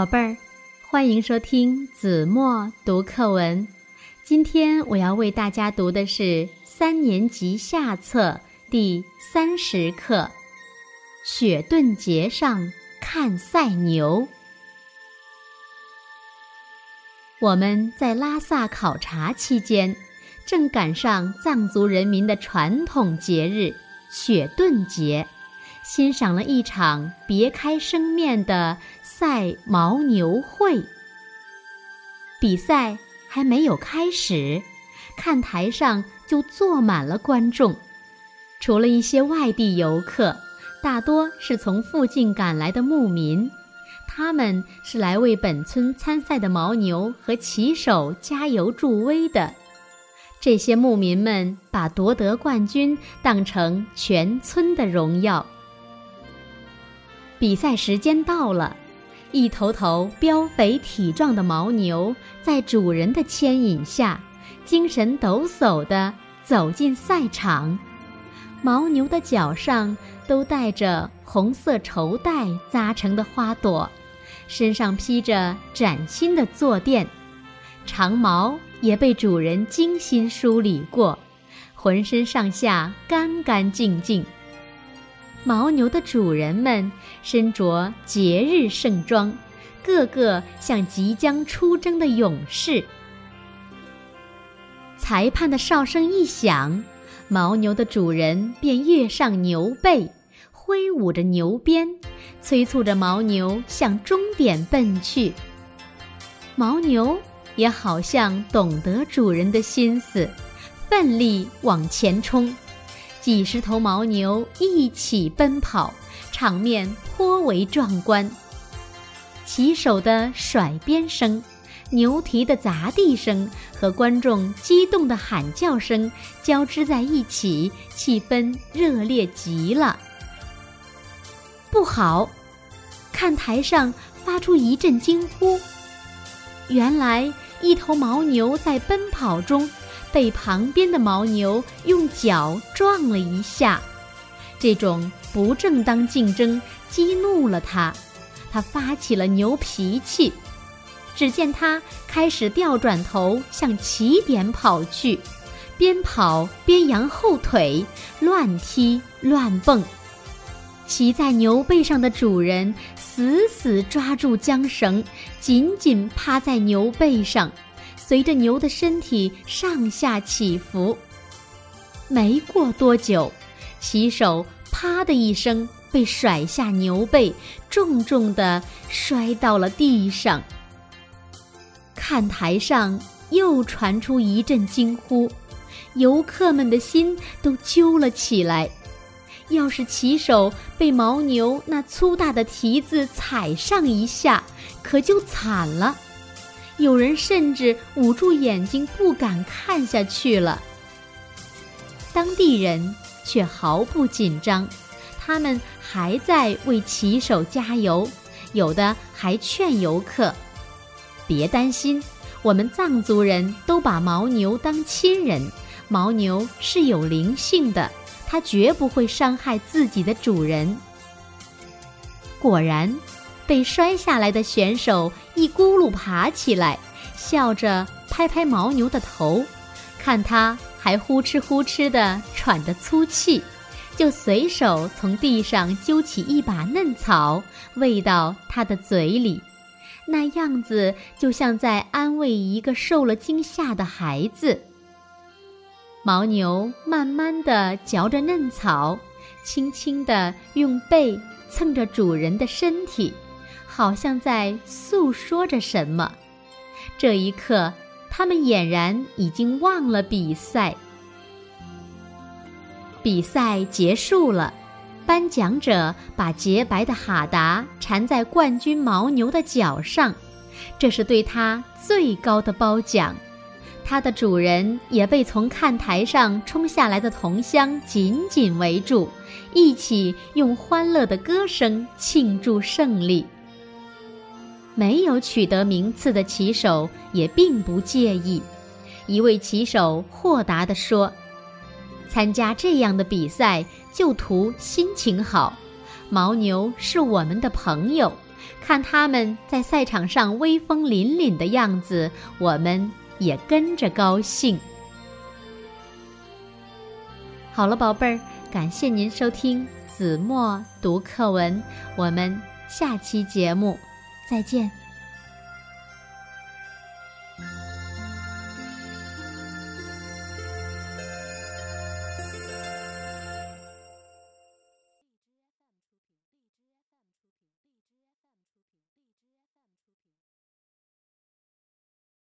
宝贝儿，欢迎收听子墨读课文。今天我要为大家读的是三年级下册第三十课《雪顿节上看赛牛》。我们在拉萨考察期间，正赶上藏族人民的传统节日雪顿节。欣赏了一场别开生面的赛牦牛会。比赛还没有开始，看台上就坐满了观众，除了一些外地游客，大多是从附近赶来的牧民。他们是来为本村参赛的牦牛和骑手加油助威的。这些牧民们把夺得冠军当成全村的荣耀。比赛时间到了，一头头膘肥体壮的牦牛在主人的牵引下，精神抖擞地走进赛场。牦牛的脚上都带着红色绸带扎成的花朵，身上披着崭新的坐垫，长毛也被主人精心梳理过，浑身上下干干净净。牦牛的主人们身着节日盛装，个个像即将出征的勇士。裁判的哨声一响，牦牛的主人便跃上牛背，挥舞着牛鞭，催促着牦牛向终点奔去。牦牛也好像懂得主人的心思，奋力往前冲。几十头牦牛一起奔跑，场面颇为壮观。骑手的甩鞭声、牛蹄的砸地声和观众激动的喊叫声交织在一起，气氛热烈极了。不好！看台上发出一阵惊呼。原来，一头牦牛在奔跑中。被旁边的牦牛用脚撞了一下，这种不正当竞争激怒了他，他发起了牛脾气。只见他开始掉转头向起点跑去，边跑边扬后腿，乱踢乱蹦。骑在牛背上的主人死死抓住缰绳，紧紧趴在牛背上。随着牛的身体上下起伏，没过多久，骑手啪的一声被甩下牛背，重重地摔到了地上。看台上又传出一阵惊呼，游客们的心都揪了起来。要是骑手被牦牛那粗大的蹄子踩上一下，可就惨了。有人甚至捂住眼睛不敢看下去了。当地人却毫不紧张，他们还在为骑手加油，有的还劝游客：“别担心，我们藏族人都把牦牛当亲人，牦牛是有灵性的，它绝不会伤害自己的主人。”果然。被摔下来的选手一咕噜爬起来，笑着拍拍牦牛的头，看他还呼哧呼哧地喘着粗气，就随手从地上揪起一把嫩草喂到他的嘴里，那样子就像在安慰一个受了惊吓的孩子。牦牛慢慢地嚼着嫩草，轻轻地用背蹭着主人的身体。好像在诉说着什么。这一刻，他们俨然已经忘了比赛。比赛结束了，颁奖者把洁白的哈达缠在冠军牦牛的脚上，这是对他最高的褒奖。它的主人也被从看台上冲下来的同乡紧紧围住，一起用欢乐的歌声庆祝胜利。没有取得名次的骑手也并不介意。一位骑手豁达地说：“参加这样的比赛就图心情好。牦牛是我们的朋友，看他们在赛场上威风凛凛的样子，我们也跟着高兴。好了，宝贝儿，感谢您收听子墨读课文，我们下期节目再见。